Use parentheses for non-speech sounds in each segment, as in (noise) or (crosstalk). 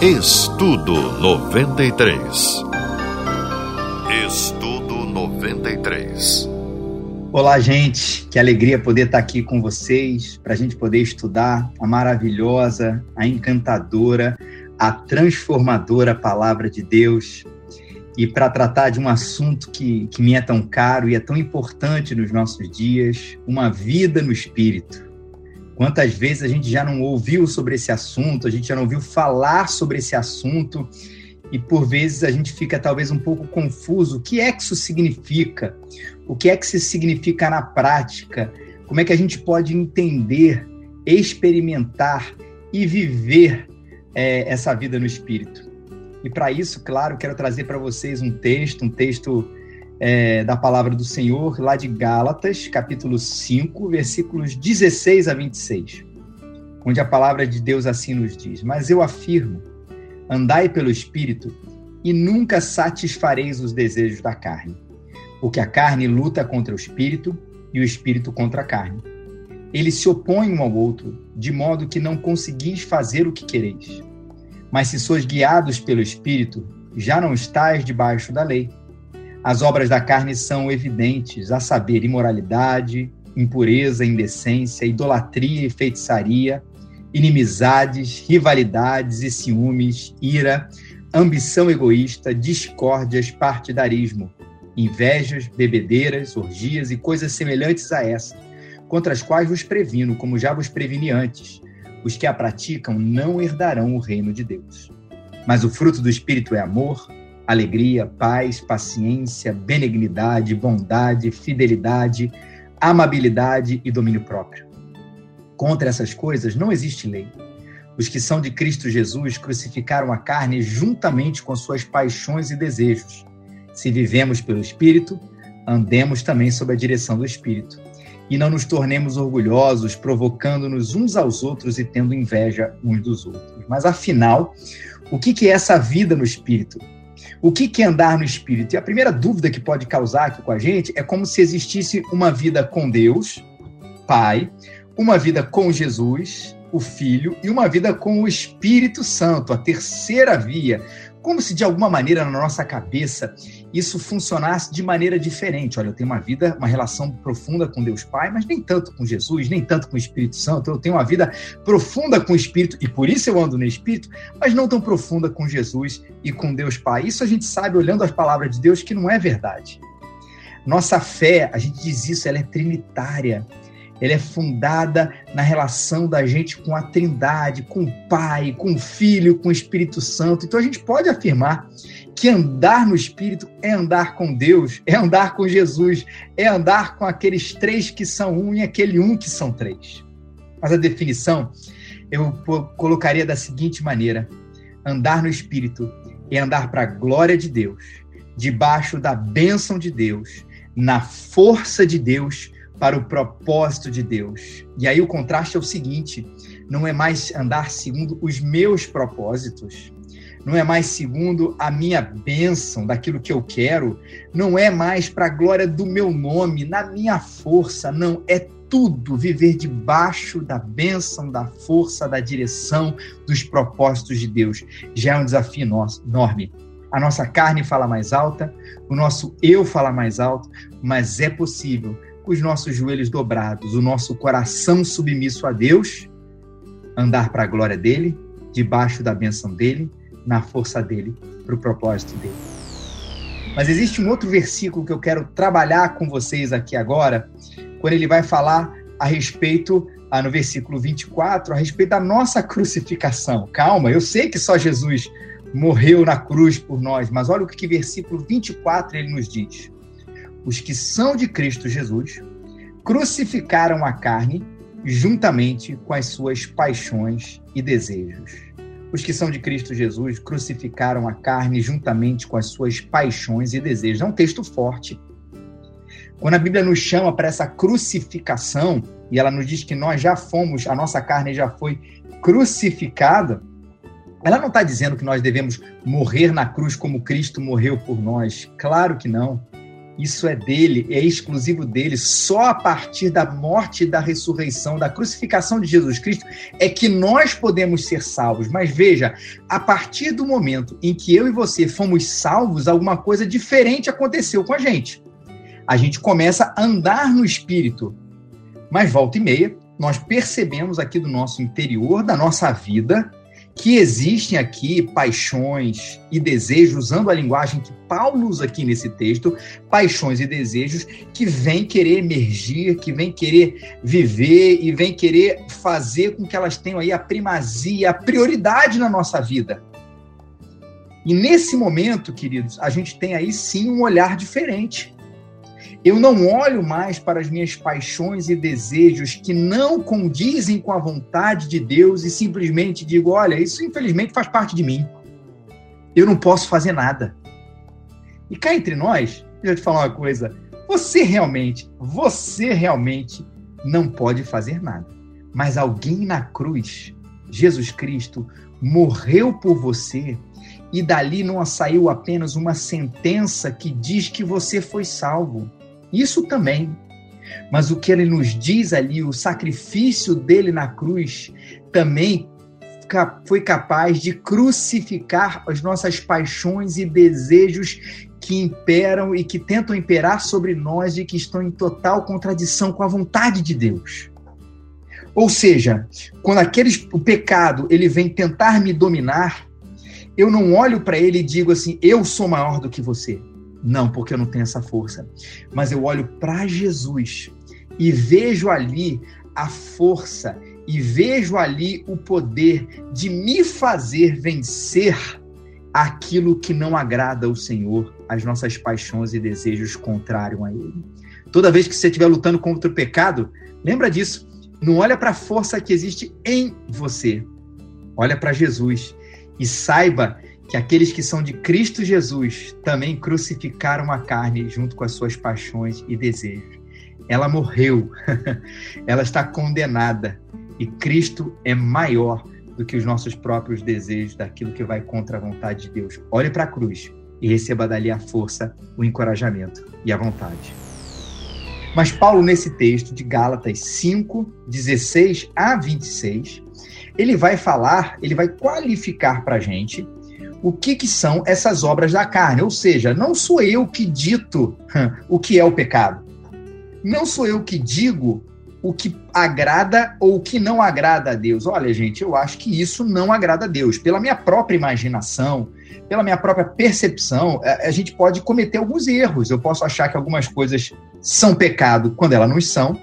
Estudo 93. Estudo 93. Olá, gente. Que alegria poder estar aqui com vocês para a gente poder estudar a maravilhosa, a encantadora, a transformadora palavra de Deus e para tratar de um assunto que, que me é tão caro e é tão importante nos nossos dias, uma vida no espírito. Quantas vezes a gente já não ouviu sobre esse assunto, a gente já não ouviu falar sobre esse assunto, e por vezes a gente fica talvez um pouco confuso. O que é que isso significa? O que é que isso significa na prática? Como é que a gente pode entender, experimentar e viver é, essa vida no Espírito? E para isso, claro, quero trazer para vocês um texto, um texto é, da palavra do Senhor, lá de Gálatas, capítulo 5, versículos 16 a 26, onde a palavra de Deus assim nos diz: Mas eu afirmo, andai pelo Espírito, e nunca satisfareis os desejos da carne, porque a carne luta contra o Espírito e o Espírito contra a carne. Eles se opõem um ao outro, de modo que não conseguis fazer o que quereis. Mas se sois guiados pelo Espírito, já não estáis debaixo da lei. As obras da carne são evidentes, a saber, imoralidade, impureza, indecência, idolatria e feitiçaria, inimizades, rivalidades e ciúmes, ira, ambição egoísta, discórdias, partidarismo, invejas, bebedeiras, orgias e coisas semelhantes a essa, contra as quais vos previno, como já vos preveni antes. Os que a praticam não herdarão o reino de Deus. Mas o fruto do Espírito é amor, alegria, paz, paciência, benignidade, bondade, fidelidade, amabilidade e domínio próprio. Contra essas coisas não existe lei. Os que são de Cristo Jesus crucificaram a carne juntamente com suas paixões e desejos. Se vivemos pelo Espírito, andemos também sob a direção do Espírito. E não nos tornemos orgulhosos, provocando-nos uns aos outros e tendo inveja uns dos outros. Mas afinal, o que é essa vida no Espírito? O que, é andar no Espírito? E a primeira dúvida que pode causar aqui com a gente é como se existisse uma vida com Deus, Pai, uma vida com Jesus, o Filho, e uma vida com o Espírito Santo, a terceira via, como se de alguma maneira na nossa cabeça isso funcionasse de maneira diferente. Olha, eu tenho uma vida, uma relação profunda com Deus Pai, mas nem tanto com Jesus, nem tanto com o Espírito Santo. Eu tenho uma vida profunda com o Espírito e por isso eu ando no Espírito, mas não tão profunda com Jesus e com Deus Pai. Isso a gente sabe olhando as palavras de Deus que não é verdade. Nossa fé, a gente diz isso, ela é trinitária ela é fundada na relação da gente com a Trindade, com o Pai, com o Filho, com o Espírito Santo. Então a gente pode afirmar que andar no Espírito é andar com Deus, é andar com Jesus, é andar com aqueles três que são um e aquele um que são três. Mas a definição eu colocaria da seguinte maneira: andar no Espírito é andar para a glória de Deus, debaixo da bênção de Deus, na força de Deus para o propósito de Deus. E aí o contraste é o seguinte: não é mais andar segundo os meus propósitos, não é mais segundo a minha bênção, daquilo que eu quero, não é mais para a glória do meu nome, na minha força, não, é tudo viver debaixo da bênção, da força, da direção, dos propósitos de Deus. Já é um desafio enorme. A nossa carne fala mais alta, o nosso eu fala mais alto, mas é possível os nossos joelhos dobrados, o nosso coração submisso a Deus, andar para a glória dele, debaixo da benção dele, na força dele, para o propósito dele. Mas existe um outro versículo que eu quero trabalhar com vocês aqui agora, quando ele vai falar a respeito, ah, no versículo 24, a respeito da nossa crucificação. Calma, eu sei que só Jesus morreu na cruz por nós, mas olha o que versículo 24 ele nos diz os que são de Cristo Jesus, crucificaram a carne juntamente com as suas paixões e desejos. Os que são de Cristo Jesus crucificaram a carne juntamente com as suas paixões e desejos. É um texto forte. Quando a Bíblia nos chama para essa crucificação, e ela nos diz que nós já fomos, a nossa carne já foi crucificada, ela não está dizendo que nós devemos morrer na cruz como Cristo morreu por nós. Claro que não. Isso é dele, é exclusivo dele. Só a partir da morte da ressurreição, da crucificação de Jesus Cristo, é que nós podemos ser salvos. Mas veja, a partir do momento em que eu e você fomos salvos, alguma coisa diferente aconteceu com a gente. A gente começa a andar no espírito. Mas volta e meia, nós percebemos aqui do nosso interior, da nossa vida, que existem aqui paixões e desejos, usando a linguagem que Paulo usa aqui nesse texto, paixões e desejos que vêm querer emergir, que vêm querer viver e vêm querer fazer com que elas tenham aí a primazia, a prioridade na nossa vida. E nesse momento, queridos, a gente tem aí sim um olhar diferente. Eu não olho mais para as minhas paixões e desejos que não condizem com a vontade de Deus e simplesmente digo: olha, isso infelizmente faz parte de mim. Eu não posso fazer nada. E cá entre nós, deixa eu te falar uma coisa: você realmente, você realmente não pode fazer nada. Mas alguém na cruz, Jesus Cristo, morreu por você e dali não saiu apenas uma sentença que diz que você foi salvo. Isso também. Mas o que ele nos diz ali, o sacrifício dele na cruz, também foi capaz de crucificar as nossas paixões e desejos que imperam e que tentam imperar sobre nós e que estão em total contradição com a vontade de Deus. Ou seja, quando aqueles, o pecado ele vem tentar me dominar, eu não olho para ele e digo assim: eu sou maior do que você. Não, porque eu não tenho essa força. Mas eu olho para Jesus e vejo ali a força e vejo ali o poder de me fazer vencer aquilo que não agrada ao Senhor, as nossas paixões e desejos contrários a Ele. Toda vez que você estiver lutando contra o pecado, lembra disso. Não olha para a força que existe em você. Olha para Jesus e saiba que aqueles que são de Cristo Jesus também crucificaram a carne junto com as suas paixões e desejos. Ela morreu, (laughs) ela está condenada e Cristo é maior do que os nossos próprios desejos, daquilo que vai contra a vontade de Deus. Olhe para a cruz e receba dali a força, o encorajamento e a vontade. Mas Paulo, nesse texto de Gálatas 5, 16 a 26, ele vai falar, ele vai qualificar para a gente o que, que são essas obras da carne. Ou seja, não sou eu que dito o que é o pecado. Não sou eu que digo o que agrada ou o que não agrada a Deus. Olha, gente, eu acho que isso não agrada a Deus. Pela minha própria imaginação, pela minha própria percepção, a, gente pode cometer alguns erros. Eu posso achar que algumas coisas são pecado quando elas não são,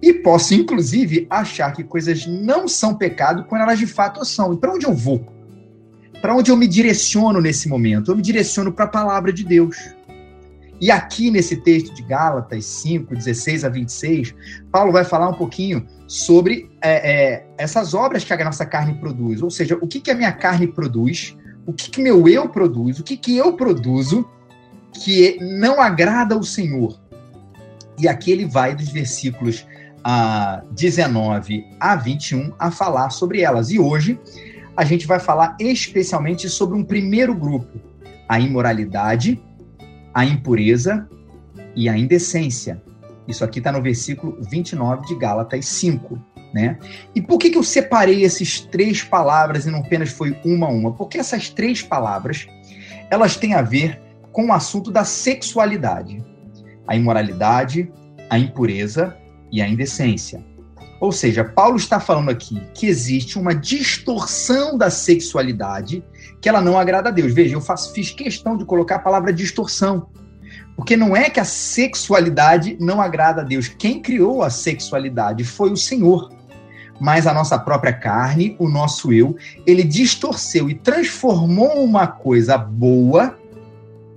e posso, inclusive, achar que coisas não são pecado quando elas de fato são. E para onde eu vou? Para onde eu me direciono nesse momento? Eu me direciono para a palavra de Deus. E aqui nesse texto de Gálatas 5, 16 a 26, Paulo vai falar um pouquinho sobre é, é, essas obras que a nossa carne produz. Ou seja, o que, que a minha carne produz, o que, que meu eu produz, o que, que eu produzo que não agrada ao Senhor. E aqui ele vai dos versículos ah, 19 a 21 a falar sobre elas. E hoje a gente vai falar especialmente sobre um primeiro grupo: a imoralidade, a impureza e a indecência. Isso aqui está no versículo 29 de Gálatas 5. Né? E por que, que eu separei essas três palavras e não apenas foi uma a uma? Porque essas três palavras elas têm a ver com o assunto da sexualidade, a imoralidade, a impureza e a indecência. Ou seja, Paulo está falando aqui que existe uma distorção da sexualidade que ela não agrada a Deus. Veja, eu faço, fiz questão de colocar a palavra distorção. Porque não é que a sexualidade não agrada a Deus. Quem criou a sexualidade foi o Senhor. Mas a nossa própria carne, o nosso eu, ele distorceu e transformou uma coisa boa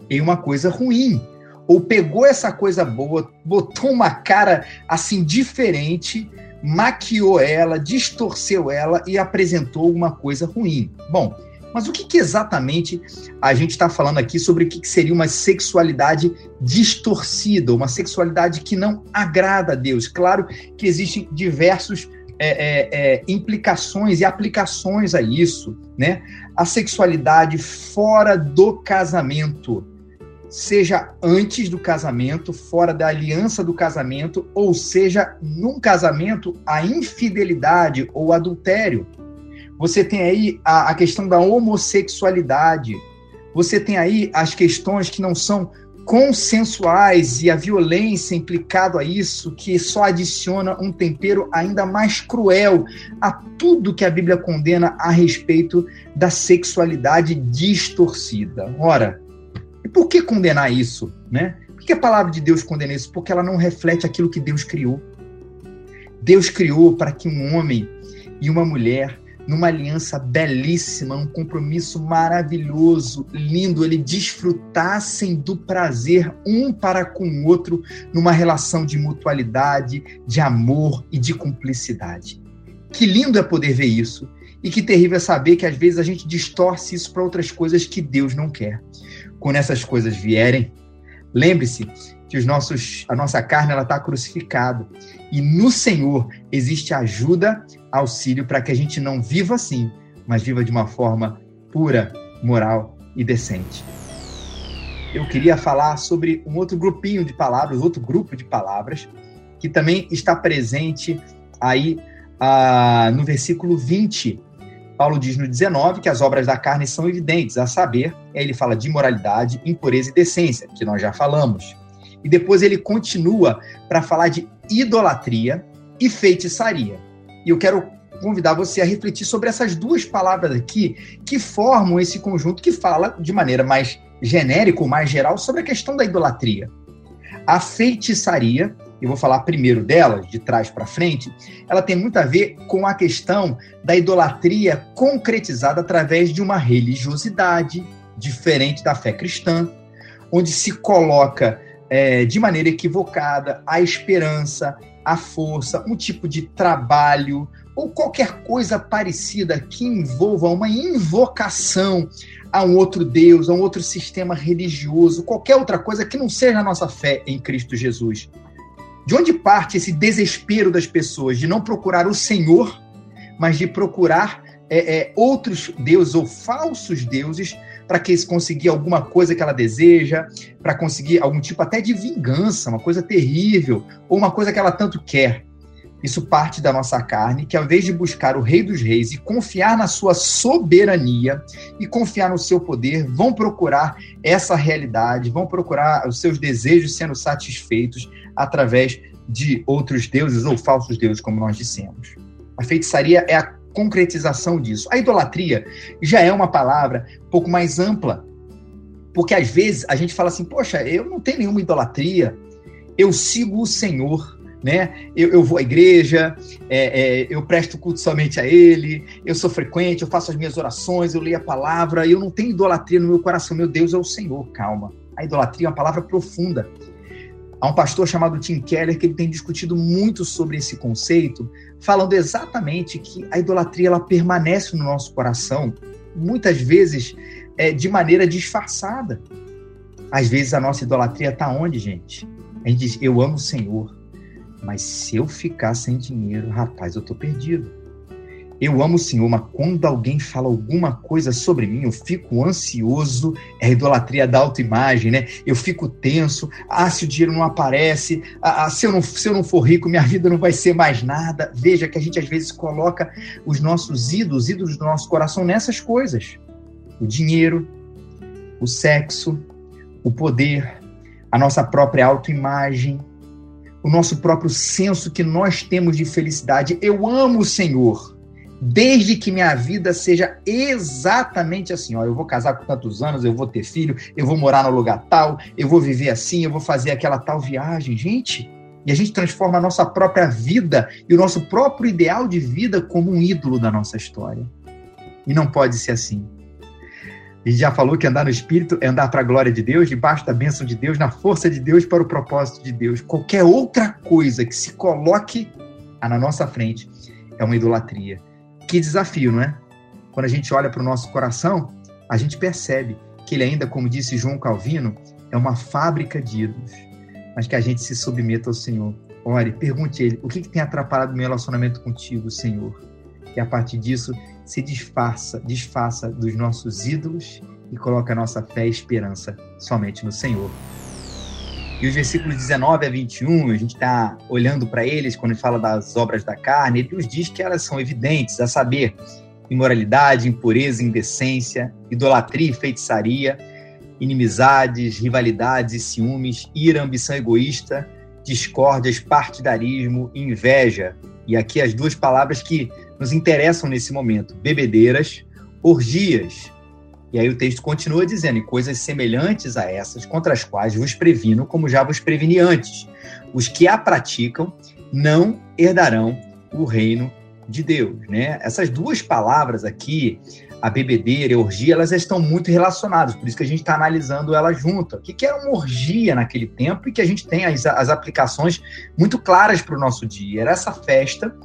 em uma coisa ruim. Ou pegou essa coisa boa, botou uma cara assim diferente maquiou ela, distorceu ela e apresentou uma coisa ruim. Bom, mas o que, que exatamente a gente está falando aqui sobre o que, que seria uma sexualidade distorcida, uma sexualidade que não agrada a Deus? Claro que existem diversos é, é, é, implicações e aplicações a isso, né? A sexualidade fora do casamento seja antes do casamento, fora da aliança do casamento, ou seja, num casamento, a infidelidade ou adultério. Você tem aí a, a questão da homossexualidade. Você tem aí as questões que não são consensuais e a violência implicado a isso, que só adiciona um tempero ainda mais cruel a tudo que a Bíblia condena a respeito da sexualidade distorcida. Ora, e por que condenar isso, né? Por que a palavra de Deus condena isso? Porque ela não reflete aquilo que Deus criou. Deus criou para que um homem e uma mulher numa aliança belíssima, um compromisso maravilhoso, lindo, eles desfrutassem do prazer um para com o outro, numa relação de mutualidade, de amor e de cumplicidade. Que lindo é poder ver isso. E que terrível é saber que às vezes a gente distorce isso para outras coisas que Deus não quer. Quando essas coisas vierem, lembre-se que os nossos, a nossa carne ela está crucificada e no Senhor existe ajuda, auxílio para que a gente não viva assim, mas viva de uma forma pura, moral e decente. Eu queria falar sobre um outro grupinho de palavras, outro grupo de palavras que também está presente aí ah, no versículo 20. Paulo diz no 19 que as obras da carne são evidentes, a saber, ele fala de imoralidade, impureza e decência, que nós já falamos. E depois ele continua para falar de idolatria e feitiçaria. E eu quero convidar você a refletir sobre essas duas palavras aqui que formam esse conjunto que fala de maneira mais genérica ou mais geral sobre a questão da idolatria. A feitiçaria, eu vou falar primeiro dela, de trás para frente, ela tem muito a ver com a questão da idolatria concretizada através de uma religiosidade diferente da fé cristã, onde se coloca é, de maneira equivocada a esperança, a força, um tipo de trabalho ou qualquer coisa parecida que envolva uma invocação a um outro Deus, a um outro sistema religioso, qualquer outra coisa que não seja a nossa fé em Cristo Jesus. De onde parte esse desespero das pessoas de não procurar o Senhor, mas de procurar é, é, outros deuses ou falsos deuses para que conseguir alguma coisa que ela deseja, para conseguir algum tipo até de vingança, uma coisa terrível, ou uma coisa que ela tanto quer. Isso parte da nossa carne, que ao invés de buscar o Rei dos Reis e confiar na sua soberania e confiar no seu poder, vão procurar essa realidade, vão procurar os seus desejos sendo satisfeitos através de outros deuses ou falsos deuses, como nós dissemos. A feitiçaria é a concretização disso. A idolatria já é uma palavra um pouco mais ampla, porque às vezes a gente fala assim, poxa, eu não tenho nenhuma idolatria, eu sigo o Senhor, né? Eu, eu vou à igreja, é, é, eu presto culto somente a Ele, eu sou frequente, eu faço as minhas orações, eu leio a palavra, eu não tenho idolatria no meu coração, meu Deus é o Senhor, calma. A idolatria é uma palavra profunda. Há um pastor chamado Tim Keller que ele tem discutido muito sobre esse conceito, falando exatamente que a idolatria ela permanece no nosso coração, muitas vezes é, de maneira disfarçada. Às vezes a nossa idolatria está onde, gente? A gente diz, eu amo o Senhor, mas se eu ficar sem dinheiro, rapaz, eu estou perdido. Eu amo o Senhor, mas quando alguém fala alguma coisa sobre mim, eu fico ansioso. É a idolatria da autoimagem, né? Eu fico tenso. Ah, se o dinheiro não aparece, ah, ah, se, eu não, se eu não for rico, minha vida não vai ser mais nada. Veja que a gente às vezes coloca os nossos ídolos, ídolos do nosso coração nessas coisas: o dinheiro, o sexo, o poder, a nossa própria autoimagem, o nosso próprio senso que nós temos de felicidade. Eu amo o Senhor desde que minha vida seja exatamente assim. Ó, eu vou casar com tantos anos, eu vou ter filho, eu vou morar no lugar tal, eu vou viver assim, eu vou fazer aquela tal viagem. Gente, e a gente transforma a nossa própria vida e o nosso próprio ideal de vida como um ídolo da nossa história. E não pode ser assim. A gente já falou que andar no Espírito é andar para a glória de Deus, debaixo da bênção de Deus, na força de Deus, para o propósito de Deus. Qualquer outra coisa que se coloque na nossa frente é uma idolatria. Que desafio, não é? Quando a gente olha para o nosso coração, a gente percebe que ele ainda, como disse João Calvino, é uma fábrica de ídolos, mas que a gente se submeta ao Senhor. Ore, pergunte a ele, o que, que tem atrapalhado meu relacionamento contigo, Senhor? E a partir disso, se disfarça, disfarça dos nossos ídolos e coloca a nossa fé e esperança somente no Senhor. E os versículos 19 a 21, a gente está olhando para eles quando ele fala das obras da carne, ele nos diz que elas são evidentes, a saber, imoralidade, impureza, indecência, idolatria e feitiçaria, inimizades, rivalidades e ciúmes, ira, ambição egoísta, discórdias, partidarismo, inveja. E aqui as duas palavras que nos interessam nesse momento: bebedeiras, orgias, e aí o texto continua dizendo: e coisas semelhantes a essas, contra as quais vos previno, como já vos preveni antes. Os que a praticam não herdarão o reino de Deus. Né? Essas duas palavras aqui, a bebedeira e a orgia, elas estão muito relacionadas, por isso que a gente está analisando elas junto. O que era uma orgia naquele tempo e que a gente tem as, as aplicações muito claras para o nosso dia. Era essa festa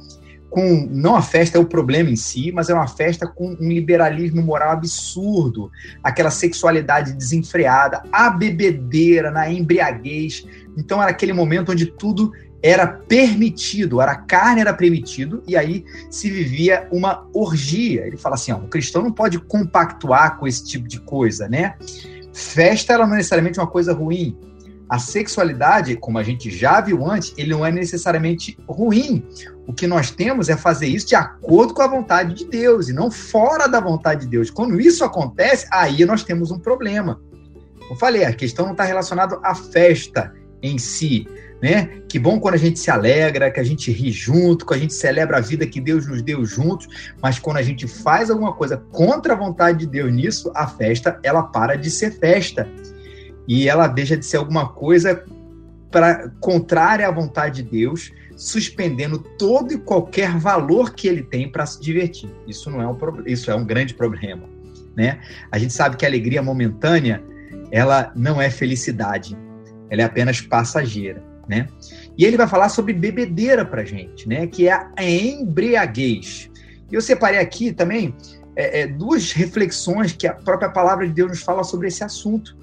com não a festa é o problema em si, mas é uma festa com um liberalismo moral absurdo, aquela sexualidade desenfreada, a bebedeira, na embriaguez. Então era aquele momento onde tudo era permitido, era carne era permitido e aí se vivia uma orgia. Ele fala assim, ó, o cristão não pode compactuar com esse tipo de coisa, né? Festa ela não é necessariamente uma coisa ruim, a sexualidade, como a gente já viu antes, ele não é necessariamente ruim. O que nós temos é fazer isso de acordo com a vontade de Deus e não fora da vontade de Deus. Quando isso acontece, aí nós temos um problema. Eu falei, a questão não está relacionada à festa em si, né? Que bom quando a gente se alegra, que a gente ri junto, que a gente celebra a vida que Deus nos deu juntos, mas quando a gente faz alguma coisa contra a vontade de Deus nisso, a festa ela para de ser festa e ela deixa de ser alguma coisa para contrária à vontade de Deus, suspendendo todo e qualquer valor que ele tem para se divertir. Isso não é um isso é um grande problema, né? A gente sabe que a alegria momentânea ela não é felicidade, ela é apenas passageira, né? E ele vai falar sobre bebedeira para gente, né? Que é a embriaguez. E eu separei aqui também é, é, duas reflexões que a própria palavra de Deus nos fala sobre esse assunto.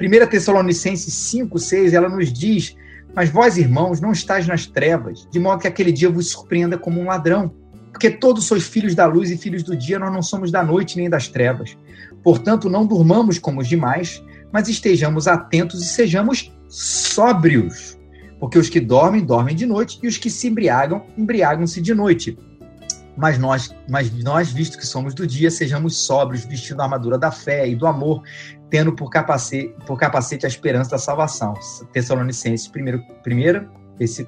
1 Tessalonicenses 5, 6, ela nos diz: Mas vós, irmãos, não estáis nas trevas, de modo que aquele dia vos surpreenda como um ladrão. Porque todos sois filhos da luz e filhos do dia, nós não somos da noite nem das trevas. Portanto, não durmamos como os demais, mas estejamos atentos e sejamos sóbrios. Porque os que dormem, dormem de noite, e os que se embriagam, embriagam-se de noite mas nós, mas nós, visto que somos do dia, sejamos sóbrios, vestindo a armadura da fé e do amor, tendo por capacete, por capacete a esperança da salvação. Tessalonicenses, primeiro, primeiro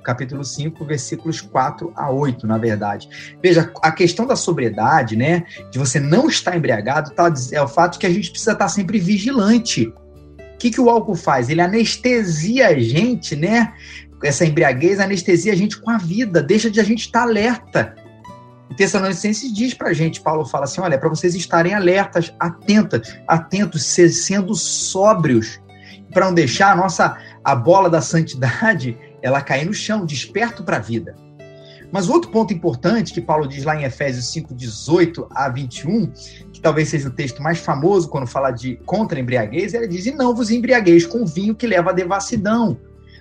capítulo 5, versículos 4 a 8, na verdade. Veja, a questão da sobriedade, né, de você não estar embriagado, tá, é o fato que a gente precisa estar sempre vigilante. O que, que o álcool faz? Ele anestesia a gente, né? Essa embriaguez anestesia a gente com a vida, deixa de a gente estar alerta e Tessalonicenses diz para a gente, Paulo fala assim, olha, para vocês estarem alertas, atentas, atentos, sendo sóbrios, para não deixar a nossa a bola da santidade ela cair no chão, desperto para a vida. Mas outro ponto importante que Paulo diz lá em Efésios 5, 18 a 21, que talvez seja o texto mais famoso quando fala de contra embriaguez, ele diz: E não vos embriagueis com vinho que leva à devassidão,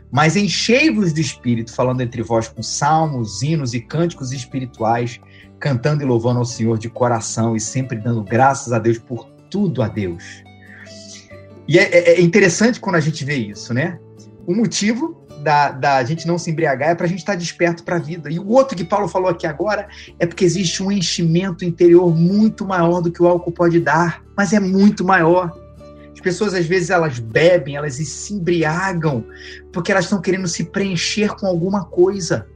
mas enchei-vos do espírito, falando entre vós com salmos, hinos e cânticos espirituais, cantando e louvando ao Senhor de coração e sempre dando graças a Deus por tudo a Deus. E é, é, é interessante quando a gente vê isso, né? O motivo da, da gente não se embriagar é para a gente estar tá desperto para a vida. E o outro que Paulo falou aqui agora é porque existe um enchimento interior muito maior do que o álcool pode dar, mas é muito maior. As pessoas às vezes elas bebem, elas se embriagam porque elas estão querendo se preencher com alguma coisa.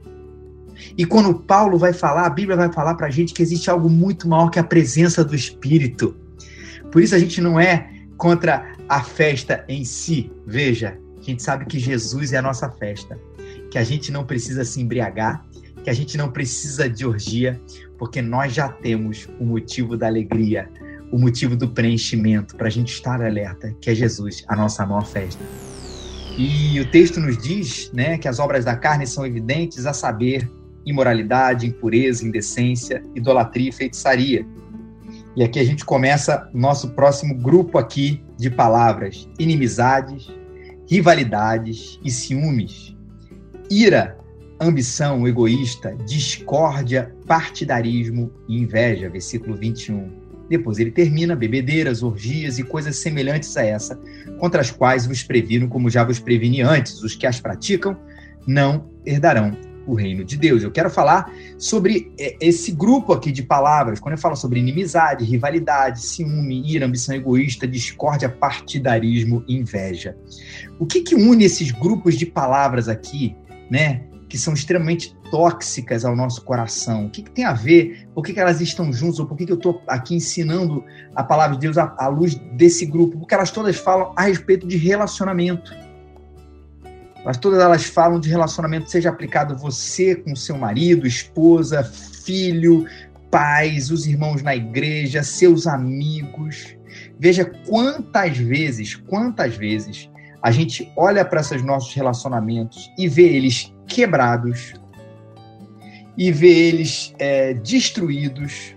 E quando Paulo vai falar, a Bíblia vai falar para a gente que existe algo muito maior que a presença do Espírito. Por isso a gente não é contra a festa em si. Veja, a gente sabe que Jesus é a nossa festa, que a gente não precisa se embriagar, que a gente não precisa de orgia, porque nós já temos o motivo da alegria, o motivo do preenchimento para a gente estar alerta, que é Jesus, a nossa maior festa. E o texto nos diz né, que as obras da carne são evidentes, a saber, imoralidade, impureza, indecência, idolatria e feitiçaria. E aqui a gente começa nosso próximo grupo aqui de palavras: inimizades, rivalidades e ciúmes, ira, ambição egoísta, discórdia, partidarismo e inveja, versículo 21. Depois ele termina bebedeiras, orgias e coisas semelhantes a essa, contra as quais vos previno, como já vos previni antes, os que as praticam não herdarão o reino de Deus. Eu quero falar sobre é, esse grupo aqui de palavras, quando eu falo sobre inimizade, rivalidade, ciúme, ira, ambição egoísta, discórdia, partidarismo inveja. O que, que une esses grupos de palavras aqui, né? Que são extremamente tóxicas ao nosso coração? O que, que tem a ver? Por que, que elas estão juntas? Ou por que, que eu estou aqui ensinando a palavra de Deus à, à luz desse grupo? Porque elas todas falam a respeito de relacionamento mas todas elas falam de relacionamento, seja aplicado você com seu marido, esposa, filho, pais, os irmãos na igreja, seus amigos. Veja quantas vezes, quantas vezes a gente olha para esses nossos relacionamentos e vê eles quebrados, e vê eles é, destruídos,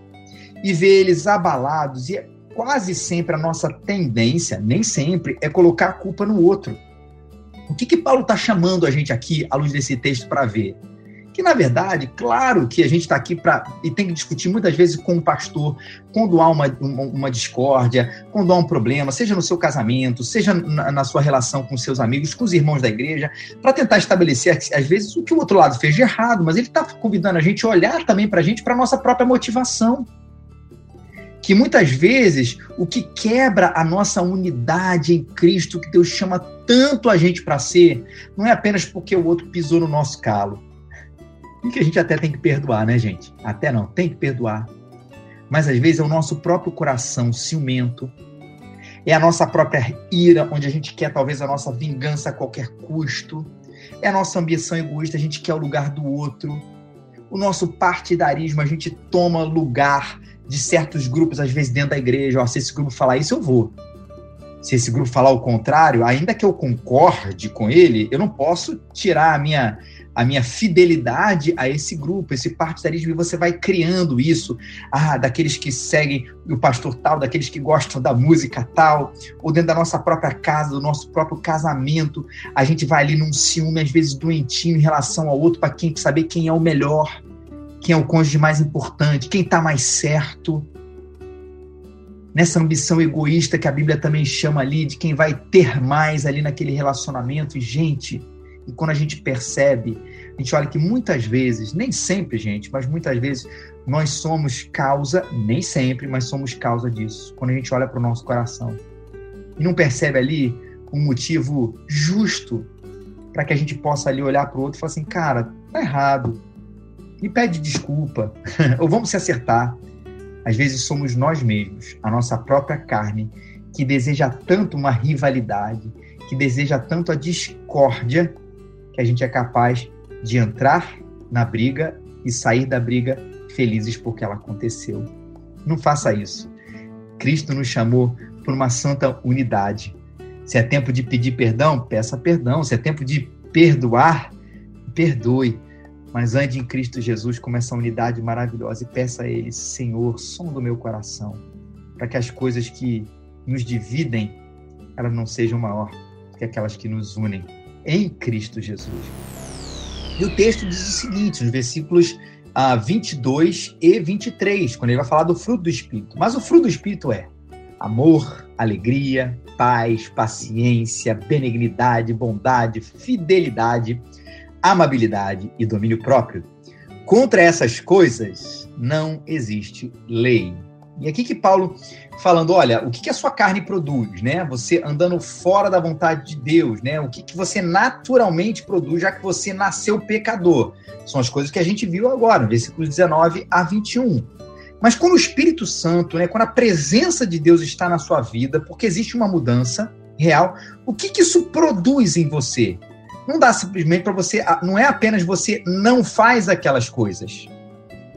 e vê eles abalados, e é quase sempre a nossa tendência, nem sempre, é colocar a culpa no outro. O que, que Paulo está chamando a gente aqui, à luz desse texto, para ver? Que, na verdade, claro que a gente está aqui para. e tem que discutir muitas vezes com o pastor, quando há uma, uma, uma, discórdia, quando há um problema, seja no seu casamento, seja na, na sua relação com seus amigos, com os irmãos da igreja, para tentar estabelecer, às vezes, o que o outro lado fez de errado, mas ele está convidando a gente a olhar também para a gente, para a nossa própria motivação que muitas vezes o que quebra a nossa unidade em Cristo, que Deus chama tanto a gente para ser, não é apenas porque o outro pisou no nosso calo. E que a gente até tem que perdoar, né, gente? Até não, tem que perdoar. Mas às vezes é o nosso próprio coração ciumento, é a nossa própria ira, onde a gente quer talvez a nossa vingança a qualquer custo, é a nossa ambição egoísta, a gente quer o lugar do outro, o nosso partidarismo, a gente toma lugar de certos grupos, às vezes dentro da igreja, ó, se esse grupo falar isso, eu vou. Se esse grupo falar o contrário, ainda que eu concorde com ele, eu não posso tirar a minha, a minha fidelidade a esse grupo, esse partidarismo, e você vai criando isso, ah, daqueles que seguem o pastor tal, daqueles que gostam da música tal, ou dentro da nossa própria casa, do nosso próprio casamento, a gente vai ali num ciúme, às vezes doentinho em relação ao outro, para quem saber quem é o melhor quem é o cônjuge mais importante, quem está mais certo. Nessa ambição egoísta que a Bíblia também chama ali, de quem vai ter mais ali naquele relacionamento. E, gente, e quando a gente percebe, a gente olha que muitas vezes, nem sempre, gente, mas muitas vezes nós somos causa, nem sempre, mas somos causa disso. Quando a gente olha para o nosso coração e não percebe ali um motivo justo para que a gente possa ali olhar para o outro e falar assim, cara, tá errado e pede desculpa, (laughs) ou vamos se acertar. Às vezes somos nós mesmos, a nossa própria carne, que deseja tanto uma rivalidade, que deseja tanto a discórdia, que a gente é capaz de entrar na briga e sair da briga felizes porque ela aconteceu. Não faça isso. Cristo nos chamou por uma santa unidade. Se é tempo de pedir perdão, peça perdão. Se é tempo de perdoar, perdoe mas ande em Cristo Jesus com essa unidade maravilhosa e peça a Ele, Senhor, som do meu coração, para que as coisas que nos dividem, elas não sejam maior que aquelas que nos unem em Cristo Jesus. E o texto diz o seguinte, nos versículos ah, 22 e 23, quando ele vai falar do fruto do Espírito. Mas o fruto do Espírito é amor, alegria, paz, paciência, benignidade, bondade, fidelidade, amabilidade e domínio próprio. Contra essas coisas não existe lei. E aqui que Paulo falando, olha, o que, que a sua carne produz, né? Você andando fora da vontade de Deus, né? O que, que você naturalmente produz, já que você nasceu pecador. São as coisas que a gente viu agora, versículos 19 a 21. Mas quando o Espírito Santo, né, quando a presença de Deus está na sua vida, porque existe uma mudança real, o que, que isso produz em você? Não dá simplesmente para você. Não é apenas você não faz aquelas coisas.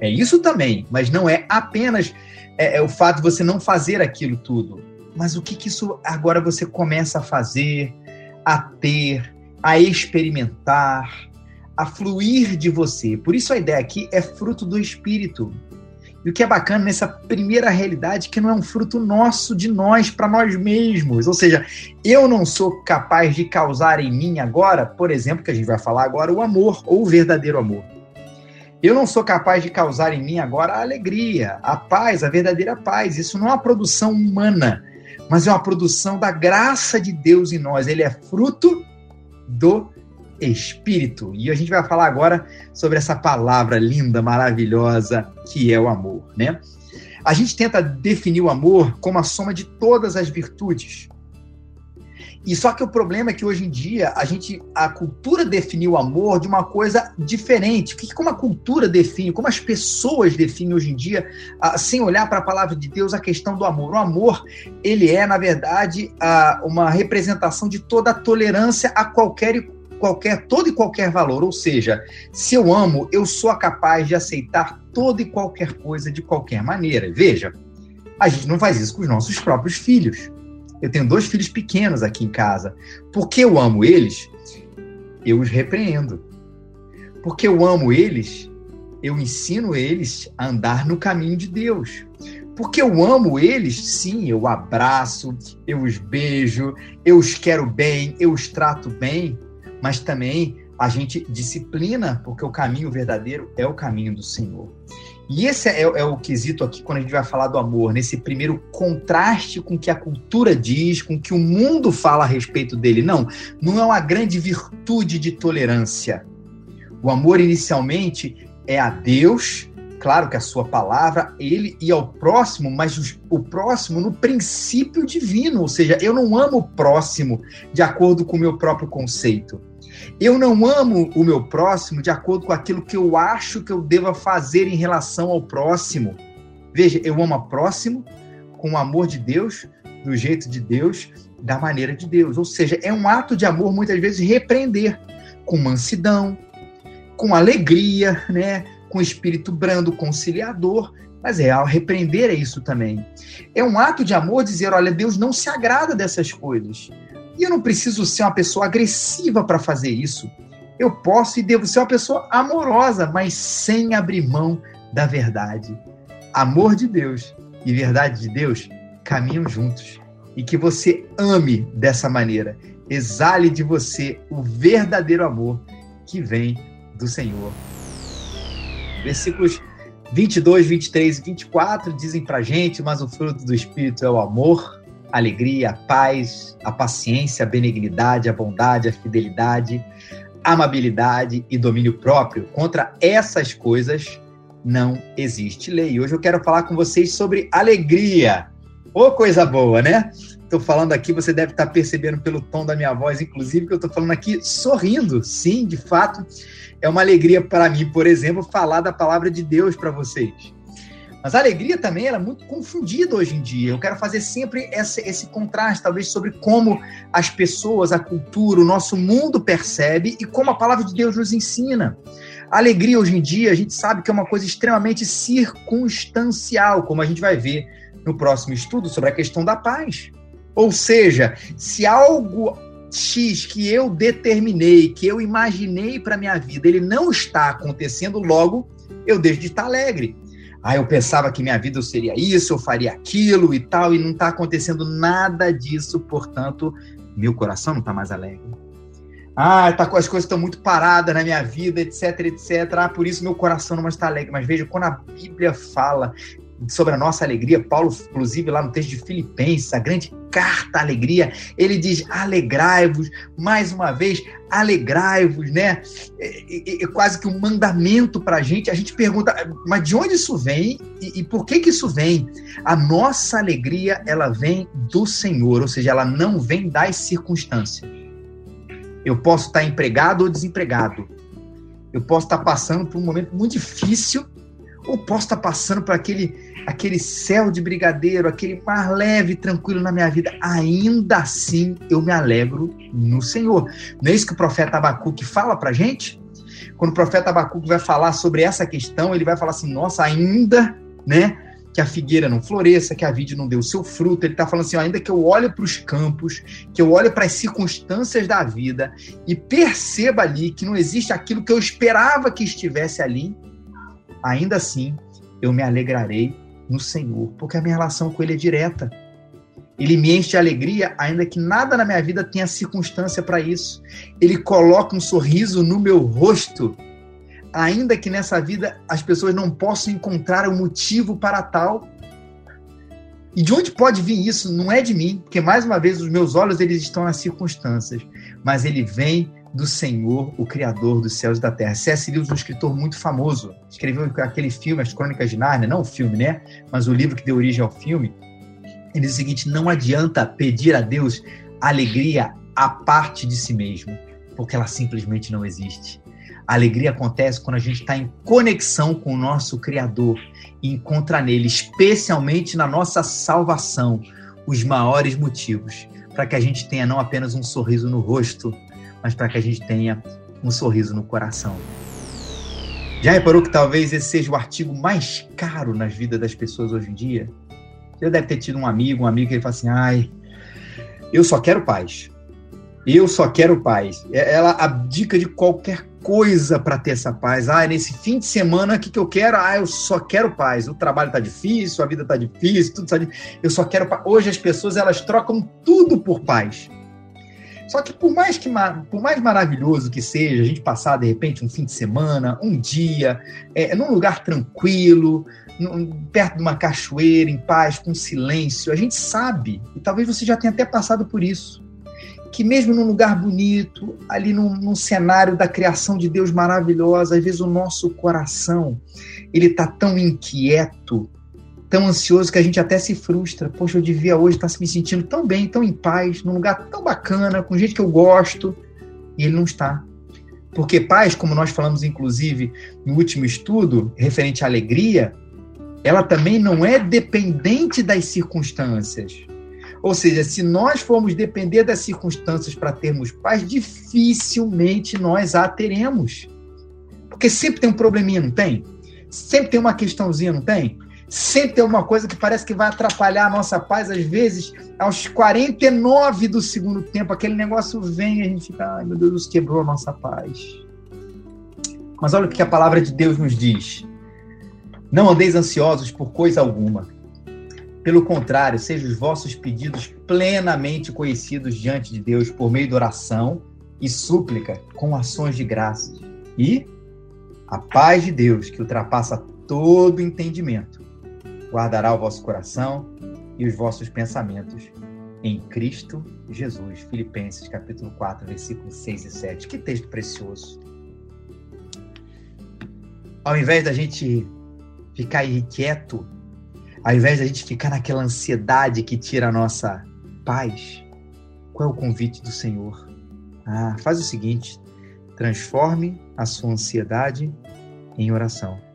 É isso também, mas não é apenas é, é o fato de você não fazer aquilo tudo. Mas o que, que isso agora você começa a fazer, a ter, a experimentar, a fluir de você. Por isso a ideia aqui é fruto do Espírito. E o que é bacana nessa primeira realidade é que não é um fruto nosso, de nós, para nós mesmos. Ou seja, eu não sou capaz de causar em mim agora, por exemplo, que a gente vai falar agora, o amor, ou o verdadeiro amor. Eu não sou capaz de causar em mim agora a alegria, a paz, a verdadeira paz. Isso não é uma produção humana, mas é uma produção da graça de Deus em nós. Ele é fruto do Espírito. E a gente vai falar agora sobre essa palavra linda, maravilhosa, que é o amor, né? A gente tenta definir o amor como a soma de todas as virtudes. E só que o problema é que hoje em dia a gente a cultura definiu o amor de uma coisa diferente. Que como a cultura define, como as pessoas definem hoje em dia, sem olhar para a palavra de Deus a questão do amor. O amor, ele é na verdade uma representação de toda a tolerância a qualquer qualquer todo e qualquer valor, ou seja, se eu amo, eu sou capaz de aceitar toda e qualquer coisa de qualquer maneira. Veja, a gente não faz isso com os nossos próprios filhos. Eu tenho dois filhos pequenos aqui em casa. Porque eu amo eles, eu os repreendo. Porque eu amo eles, eu ensino eles a andar no caminho de Deus. Porque eu amo eles, sim, eu abraço, eu os beijo, eu os quero bem, eu os trato bem, mas também a gente disciplina, porque o caminho verdadeiro é o caminho do Senhor. E esse é, é, o quesito aqui quando a gente vai falar do amor, nesse primeiro contraste com o que a cultura diz, com o que o mundo fala a respeito dele. Não, não é uma grande virtude de tolerância. O amor inicialmente é a Deus, claro que a sua palavra, ele e ao próximo, mas o próximo no princípio divino, ou seja, eu não amo o próximo de acordo com o meu próprio conceito. Eu não amo o meu próximo de acordo com aquilo que eu acho que eu deva fazer em relação ao próximo. Veja, eu amo o próximo com o amor de Deus, do jeito de Deus, da maneira de Deus. Ou seja, é um ato de amor muitas vezes repreender com mansidão, com alegria, né? com espírito brando, conciliador. Mas é, ao repreender é isso também. É um ato de amor dizer: olha, Deus não se agrada dessas coisas. E eu não preciso ser uma pessoa agressiva para fazer isso. Eu posso e devo ser uma pessoa amorosa, mas sem abrir mão da verdade. Amor de Deus e verdade de Deus caminham juntos. E que você ame dessa maneira. Exale de você o verdadeiro amor que vem do Senhor. Versículos 22, 23 e 24 dizem para gente: Mas o fruto do Espírito é o amor, alegria, a paz, a paciência, a benignidade, a bondade, a fidelidade, amabilidade e domínio próprio. Contra essas coisas não existe lei. Hoje eu quero falar com vocês sobre alegria. Ô, coisa boa, né? Estou falando aqui, você deve estar percebendo pelo tom da minha voz, inclusive, que eu estou falando aqui sorrindo. Sim, de fato, é uma alegria para mim, por exemplo, falar da palavra de Deus para vocês. Mas a alegria também é muito confundida hoje em dia. Eu quero fazer sempre esse, esse contraste, talvez, sobre como as pessoas, a cultura, o nosso mundo percebe e como a palavra de Deus nos ensina. A alegria hoje em dia, a gente sabe que é uma coisa extremamente circunstancial, como a gente vai ver no próximo estudo sobre a questão da paz. Ou seja, se algo X que eu determinei, que eu imaginei para minha vida, ele não está acontecendo, logo eu deixo de estar alegre. Ah, eu pensava que minha vida seria isso, eu faria aquilo e tal, e não está acontecendo nada disso, portanto, meu coração não está mais alegre. Ah, tá, as coisas estão muito paradas na minha vida, etc, etc. Ah, por isso meu coração não está alegre. Mas veja, quando a Bíblia fala sobre a nossa alegria. Paulo, inclusive, lá no texto de Filipenses, a grande carta à alegria, ele diz: alegrai-vos, mais uma vez, alegrai-vos, né? É, é, é, quase que um mandamento para a gente. A gente pergunta, mas de onde isso vem e, e por que, que isso vem? A nossa alegria, ela vem do Senhor, ou seja, ela não vem das circunstâncias. Eu posso estar empregado ou desempregado. Eu posso estar passando por um momento muito difícil ou posso estar passando por aquele, aquele céu de brigadeiro, aquele mar leve e tranquilo na minha vida. Ainda assim, eu me alegro no Senhor. Não é isso que o profeta Abacuque fala para gente? Quando o profeta Abacuque vai falar sobre essa questão, ele vai falar assim: nossa, ainda, né? que a figueira não floresça, que a vide não dê o seu fruto. Ele está falando assim: ainda que eu olhe para os campos, que eu olhe para as circunstâncias da vida e perceba ali que não existe aquilo que eu esperava que estivesse ali, ainda assim eu me alegrarei no Senhor, porque a minha relação com Ele é direta. Ele me enche de alegria, ainda que nada na minha vida tenha circunstância para isso. Ele coloca um sorriso no meu rosto, ainda que nessa vida as pessoas não possam encontrar o um motivo para tal. E de onde pode vir isso? Não é de mim, porque mais uma vez os meus olhos eles estão nas circunstâncias, mas ele vem do Senhor, o Criador dos céus e da terra. C.S. Lewis, um escritor muito famoso, escreveu aquele filme, As Crônicas de Nárnia, não o filme, né? Mas o livro que deu origem ao filme. Ele diz o seguinte: não adianta pedir a Deus alegria à parte de si mesmo, porque ela simplesmente não existe. A alegria acontece quando a gente está em conexão com o nosso Criador e encontra nele, especialmente na nossa salvação, os maiores motivos para que a gente tenha não apenas um sorriso no rosto, mas para que a gente tenha um sorriso no coração. Já reparou que talvez esse seja o artigo mais caro nas vidas das pessoas hoje em dia? Você deve ter tido um amigo, um amigo que ele fala assim: ai, eu só quero paz. Eu só quero paz. É, ela abdica de qualquer coisa para ter essa paz. Ah, nesse fim de semana, o que, que eu quero? Ah, eu só quero paz. O trabalho tá difícil, a vida tá difícil, tudo tá difícil. Eu só quero paz. Hoje as pessoas elas trocam tudo por paz. Só que por mais que por mais maravilhoso que seja a gente passar de repente um fim de semana, um dia, é, num lugar tranquilo, num, perto de uma cachoeira, em paz, com silêncio, a gente sabe, e talvez você já tenha até passado por isso, que mesmo num lugar bonito, ali num, num cenário da criação de Deus maravilhosa, às vezes o nosso coração ele está tão inquieto, tão ansioso que a gente até se frustra. Poxa, eu devia hoje estar me sentindo tão bem, tão em paz, num lugar tão bacana, com gente que eu gosto, e ele não está. Porque paz, como nós falamos inclusive no último estudo, referente à alegria, ela também não é dependente das circunstâncias. Ou seja, se nós formos depender das circunstâncias para termos paz, dificilmente nós a teremos. Porque sempre tem um probleminha, não tem? Sempre tem uma questãozinha, não tem? Sempre tem uma coisa que parece que vai atrapalhar a nossa paz, às vezes, aos 49 do segundo tempo, aquele negócio vem e a gente fica, ai meu Deus, quebrou a nossa paz. Mas olha o que a palavra de Deus nos diz. Não andeis ansiosos por coisa alguma. Pelo contrário, sejam os vossos pedidos plenamente conhecidos diante de Deus por meio de oração e súplica com ações de graças. E a paz de Deus, que ultrapassa todo entendimento, guardará o vosso coração e os vossos pensamentos em Cristo Jesus. Filipenses capítulo 4, versículos 6 e 7. Que texto precioso. Ao invés da gente ficar irrequieto, ao invés da gente ficar naquela ansiedade que tira a nossa paz, qual é o convite do Senhor? Ah, faz o seguinte: transforme a sua ansiedade em oração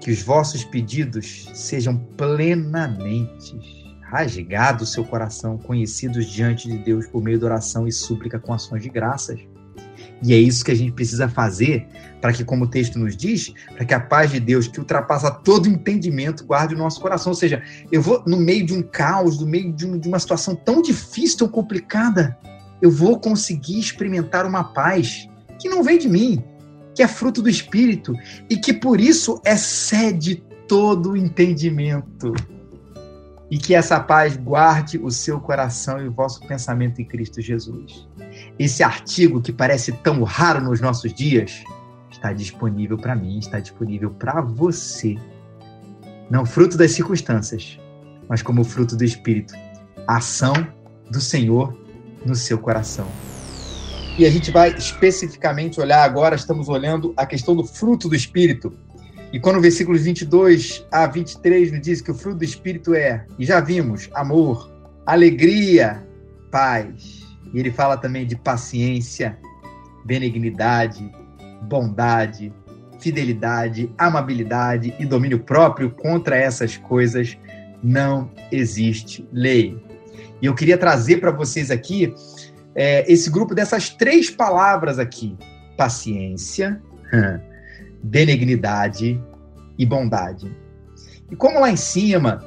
que os vossos pedidos sejam plenamente rasgados seu coração, conhecidos diante de Deus por meio de oração e súplica com ações de graças. E é isso que a gente precisa fazer para que, como o texto nos diz, para que a paz de Deus, que ultrapassa todo entendimento, guarde o nosso coração. Ou seja, eu vou, no meio de um caos, no meio de, um, de uma situação tão difícil, tão complicada, eu vou conseguir experimentar uma paz que não vem de mim, que é fruto do Espírito e que por isso excede todo o entendimento. E que essa paz guarde o seu coração e o vosso pensamento em Cristo Jesus. Esse artigo que parece tão raro nos nossos dias está disponível para mim, está disponível para você. Não fruto das circunstâncias, mas como fruto do Espírito. A ação do Senhor no seu coração. E a gente vai especificamente olhar agora, estamos olhando a questão do fruto do Espírito. E quando o versículo 22 a 23 nos diz que o fruto do Espírito é, e já vimos, amor, alegria, paz. E ele fala também de paciência, benignidade, bondade, fidelidade, amabilidade e domínio próprio. Contra essas coisas não existe lei. E eu queria trazer para vocês aqui é, esse grupo dessas três palavras aqui: paciência, benignidade e bondade. E como lá em cima,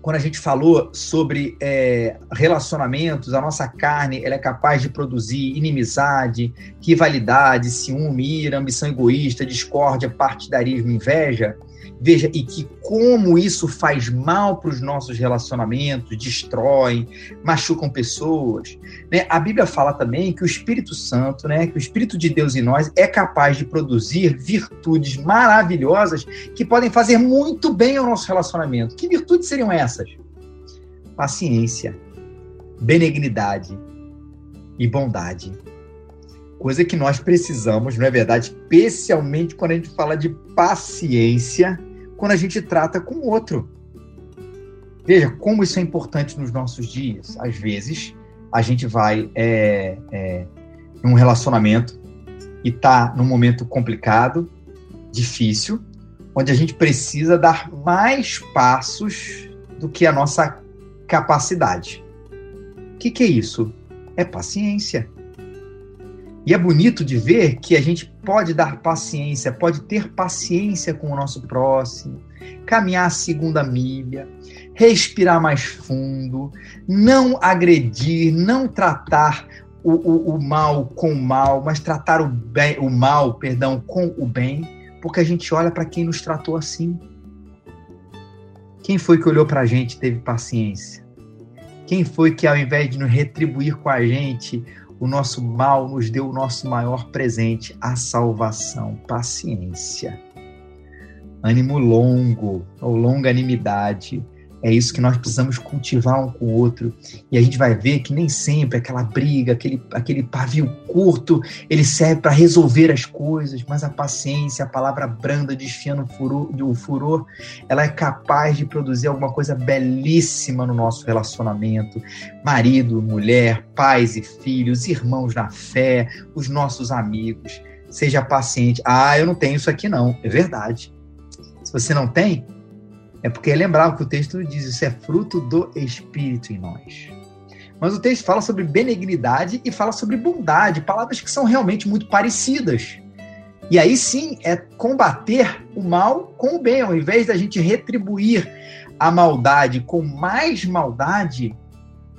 quando a gente falou sobre é, relacionamentos, a nossa carne ela é capaz de produzir inimizade, rivalidade, ciúme, ira, ambição egoísta, discórdia, partidarismo, inveja. Veja, e que como isso faz mal para os nossos relacionamentos, destrói, machucam pessoas. Né? A Bíblia fala também que o Espírito Santo, né, que o Espírito de Deus em nós é capaz de produzir virtudes maravilhosas que podem fazer muito bem ao nosso relacionamento. Que virtudes seriam essas? Paciência, benignidade e bondade coisa que nós precisamos, não é verdade? Especialmente quando a gente fala de paciência, quando a gente trata com o outro. Veja como isso é importante nos nossos dias. Às vezes, a gente vai é, é, num relacionamento e está num momento complicado, difícil, onde a gente precisa dar mais passos do que a nossa capacidade. O que, que é isso? É paciência. E é bonito de ver que a gente pode dar paciência, pode ter paciência com o nosso próximo, caminhar a segunda milha, respirar mais fundo, não agredir, não tratar o, o, o mal com o mal, mas tratar o, bem, o mal, perdão, com o bem, porque a gente olha para quem nos tratou assim. Quem foi que olhou para a gente e teve paciência? Quem foi que, ao invés de nos retribuir com a gente, o nosso mal nos deu o nosso maior presente, a salvação, paciência. Ânimo longo, ou longanimidade, é isso que nós precisamos cultivar um com o outro. E a gente vai ver que nem sempre aquela briga, aquele, aquele pavio curto, ele serve para resolver as coisas, mas a paciência, a palavra branda desfiando o furor, o furor, ela é capaz de produzir alguma coisa belíssima no nosso relacionamento. Marido, mulher, pais e filhos, irmãos na fé, os nossos amigos. Seja paciente. Ah, eu não tenho isso aqui não. É verdade. Se você não tem, é porque lembrava que o texto diz isso é fruto do Espírito em nós. Mas o texto fala sobre benignidade e fala sobre bondade, palavras que são realmente muito parecidas. E aí sim é combater o mal com o bem, ao invés da gente retribuir a maldade com mais maldade,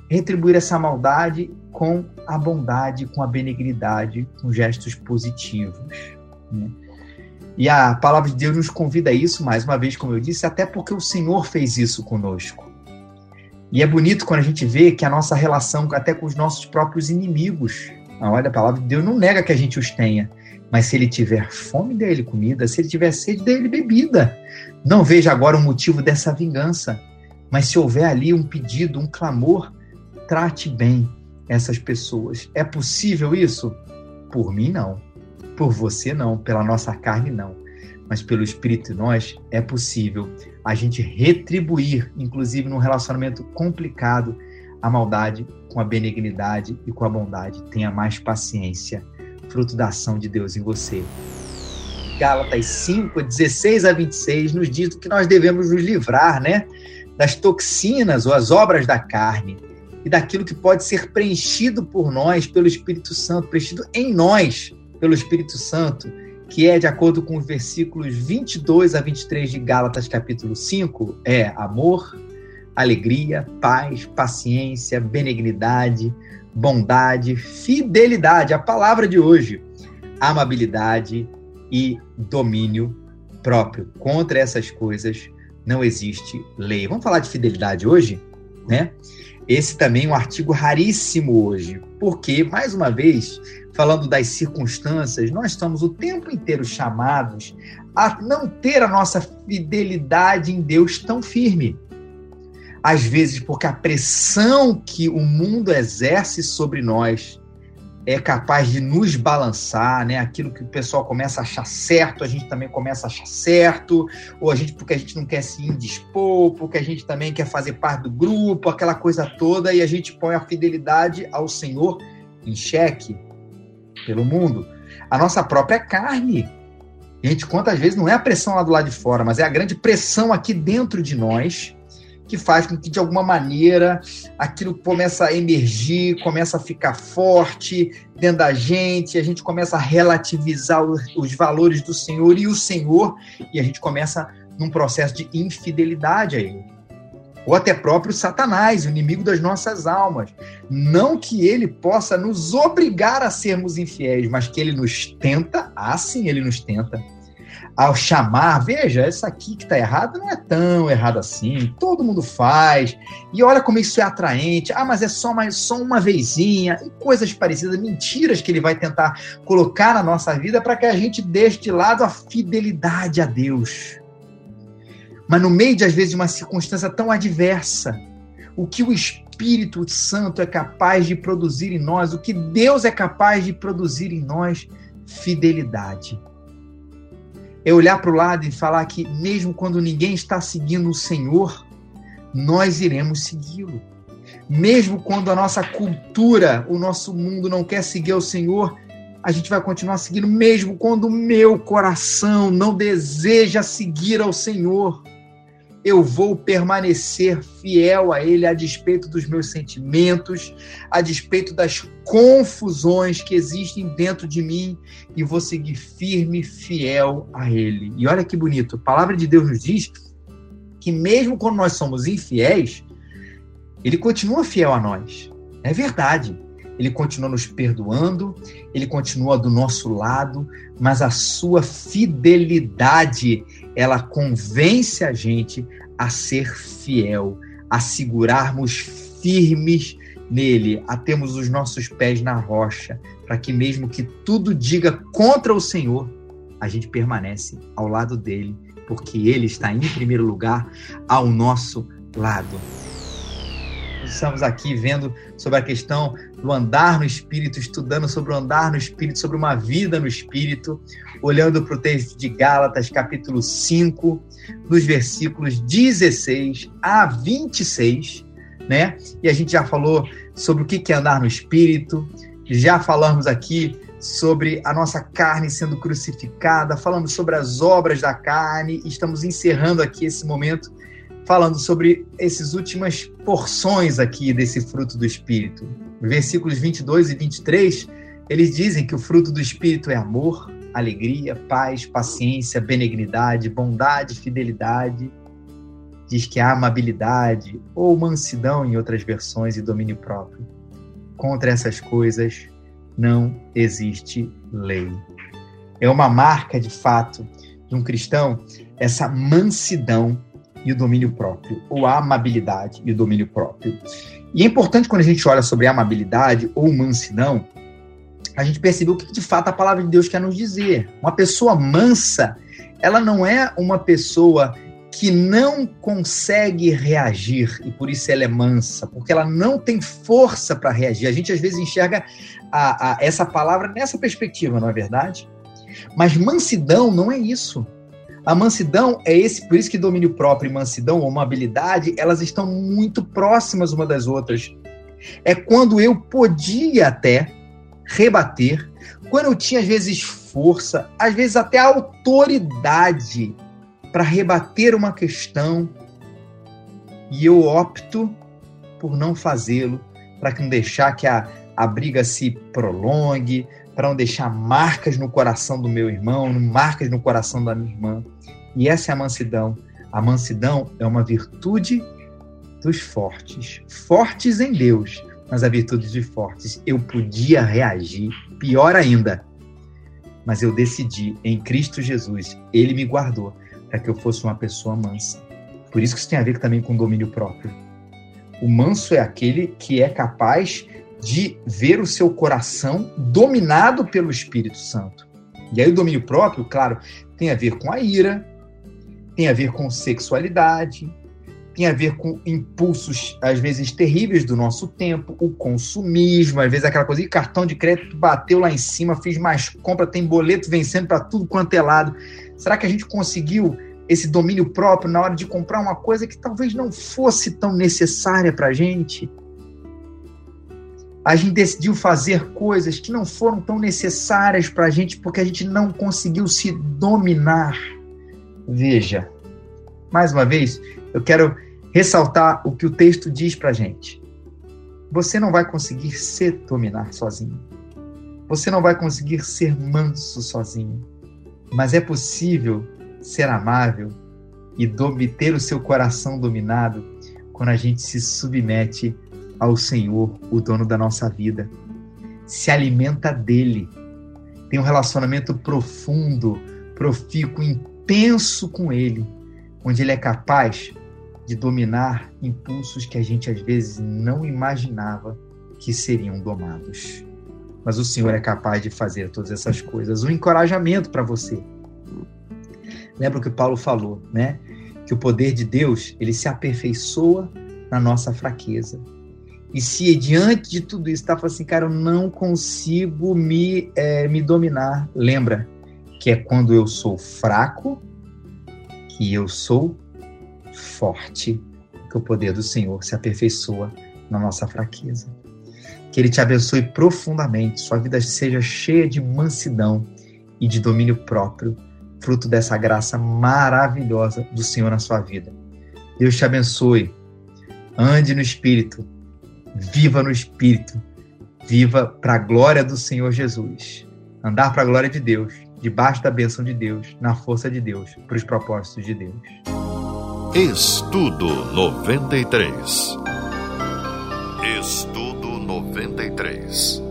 retribuir essa maldade com a bondade, com a benignidade, com gestos positivos. Né? E a palavra de Deus nos convida a isso, mais uma vez, como eu disse, até porque o Senhor fez isso conosco. E é bonito quando a gente vê que a nossa relação até com os nossos próprios inimigos. Olha, a palavra de Deus não nega que a gente os tenha, mas se ele tiver fome dele comida, se ele tiver sede dele bebida, não veja agora o motivo dessa vingança. Mas se houver ali um pedido, um clamor, trate bem essas pessoas. É possível isso? Por mim, não. Por você não, pela nossa carne não, mas pelo Espírito em nós é possível a gente retribuir, inclusive num relacionamento complicado, a maldade com a benignidade e com a bondade. Tenha mais paciência, fruto da ação de Deus em você. Gálatas 5, 16 a 26 nos diz que nós devemos nos livrar, né? Das toxinas ou as obras da carne e daquilo que pode ser preenchido por nós, pelo Espírito Santo, preenchido em nós pelo Espírito Santo, que é de acordo com os versículos 22 a 23 de Gálatas, capítulo 5, é amor, alegria, paz, paciência, benignidade, bondade, fidelidade, a palavra de hoje, amabilidade e domínio próprio. Contra essas coisas não existe lei. Vamos falar de fidelidade hoje, né? Esse também é um artigo raríssimo hoje, porque, mais uma vez, falando das circunstâncias, nós estamos o tempo inteiro chamados a não ter a nossa fidelidade em Deus tão firme. Às vezes, porque a pressão que o mundo exerce sobre nós é capaz de nos balançar, né? Aquilo que o pessoal começa a achar certo, a gente também começa a achar certo, ou a gente porque a gente não quer se indispor, porque a gente também quer fazer parte do grupo, aquela coisa toda, e a gente põe a fidelidade ao Senhor em xeque pelo mundo, a nossa própria carne. Gente, quantas vezes não é a pressão lá do lado de fora, mas é a grande pressão aqui dentro de nós que faz com que, de alguma maneira, aquilo começa a emergir, começa a ficar forte dentro da gente, a gente começa a relativizar os, valores do Senhor e o Senhor, e a gente começa num processo de infidelidade a Ele ou até próprio Satanás, o inimigo das nossas almas. Não que ele possa nos obrigar a sermos infiéis, mas que ele nos tenta, ah, sim, ele nos tenta, ao chamar, veja, essa aqui que está errada não é tão errada assim, todo mundo faz, e olha como isso é atraente, ah, mas é só, mais, só uma vezinha, e coisas parecidas, mentiras que ele vai tentar colocar na nossa vida para que a gente deixe de lado a fidelidade a Deus. Mas no meio de, às vezes, uma circunstância tão adversa, o que o Espírito Santo é capaz de produzir em nós, o que Deus é capaz de produzir em nós, fidelidade é olhar para o lado e falar que, mesmo quando ninguém está seguindo o Senhor, nós iremos segui-lo. Mesmo quando a nossa cultura, o nosso mundo não quer seguir o Senhor, a gente vai continuar seguindo, mesmo quando o meu coração não deseja seguir ao Senhor eu vou permanecer fiel a Ele a despeito dos meus sentimentos, a despeito das confusões que existem dentro de mim e vou seguir firme, fiel a Ele. E olha que bonito, a palavra de Deus nos diz que mesmo quando nós somos infiéis, Ele continua fiel a nós. É verdade. Ele continua nos perdoando, ele continua do nosso lado, mas a sua fidelidade ela convence a gente a ser fiel, a segurarmos firmes nele, a termos os nossos pés na rocha, para que mesmo que tudo diga contra o Senhor, a gente permanece ao lado dele, porque ele está em primeiro lugar ao nosso lado. Estamos aqui vendo sobre a questão do andar no Espírito, estudando sobre o andar no Espírito, sobre uma vida no Espírito, olhando para o texto de Gálatas, capítulo 5, nos versículos 16 a 26, né? E a gente já falou sobre o que é andar no Espírito, já falamos aqui sobre a nossa carne sendo crucificada, falamos sobre as obras da carne, estamos encerrando aqui esse momento falando sobre essas últimas porções aqui desse fruto do Espírito. Versículos 22 e 23, eles dizem que o fruto do Espírito é amor, alegria, paz, paciência, benignidade, bondade, fidelidade. Diz que há amabilidade ou mansidão em outras versões e domínio próprio. Contra essas coisas não existe lei. É uma marca de fato de um cristão essa mansidão e o domínio próprio, ou a amabilidade e o domínio próprio. E é importante quando a gente olha sobre amabilidade ou mansidão, a gente perceber o que de fato a palavra de Deus quer nos dizer. Uma pessoa mansa, ela não é uma pessoa que não consegue reagir e por isso ela é mansa, porque ela não tem força para reagir. A gente às vezes enxerga a, a, essa palavra nessa perspectiva, não é verdade? Mas mansidão não é isso. A mansidão é esse, por isso que domínio próprio e mansidão ou uma elas estão muito próximas uma das outras. É quando eu podia até rebater, quando eu tinha às vezes força, às vezes até autoridade para rebater uma questão, e eu opto por não fazê-lo, para não deixar que a, a briga se prolongue, para não deixar marcas no coração do meu irmão, marcas no coração da minha irmã. E essa é a mansidão. A mansidão é uma virtude dos fortes, fortes em Deus, mas a virtude dos fortes. Eu podia reagir, pior ainda, mas eu decidi em Cristo Jesus, Ele me guardou para que eu fosse uma pessoa mansa. Por isso que isso tem a ver também com domínio próprio. O manso é aquele que é capaz de ver o seu coração dominado pelo Espírito Santo. E aí o domínio próprio, claro, tem a ver com a ira, tem a ver com sexualidade, tem a ver com impulsos, às vezes, terríveis do nosso tempo, o consumismo, às vezes aquela coisa, de cartão de crédito bateu lá em cima, fiz mais compra, tem boleto vencendo para tudo quanto é lado. Será que a gente conseguiu esse domínio próprio na hora de comprar uma coisa que talvez não fosse tão necessária para a gente? a gente decidiu fazer coisas que não foram tão necessárias para a gente porque a gente não conseguiu se dominar. Veja, mais uma vez, eu quero ressaltar o que o texto diz para gente. Você não vai conseguir se dominar sozinho. Você não vai conseguir ser manso sozinho. Mas é possível ser amável e ter o seu coração dominado quando a gente se submete ao Senhor, o dono da nossa vida. Se alimenta dele. Tem um relacionamento profundo, profícuo, intenso com Ele, onde Ele é capaz de dominar impulsos que a gente às vezes não imaginava que seriam domados. Mas o Senhor é capaz de fazer todas essas coisas. Um encorajamento para você. Lembra o que Paulo falou, né? Que o poder de Deus, ele se aperfeiçoa na nossa fraqueza. E se diante de tudo isso está falando assim, cara, eu não consigo me, é, me dominar, lembra que é quando eu sou fraco que eu sou forte, que o poder do Senhor se aperfeiçoa na nossa fraqueza. Que Ele te abençoe profundamente, sua vida seja cheia de mansidão e de domínio próprio, fruto dessa graça maravilhosa do Senhor na sua vida. Deus te abençoe. Ande no Espírito, viva no Espírito, viva para a glória do Senhor Jesus. Andar para a glória de Deus, debaixo da bênção de Deus, na força de Deus, para os propósitos de Deus. Estudo 93. Estudo 93.